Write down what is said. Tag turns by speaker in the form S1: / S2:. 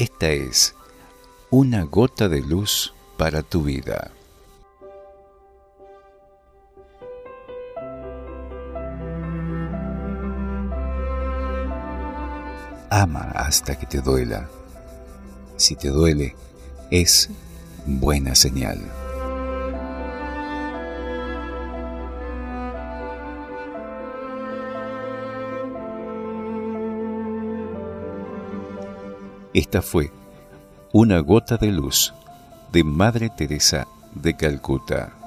S1: Esta es una gota de luz para tu vida. Ama hasta que te duela. Si te duele, es buena señal. Esta fue Una gota de luz de Madre Teresa de Calcuta.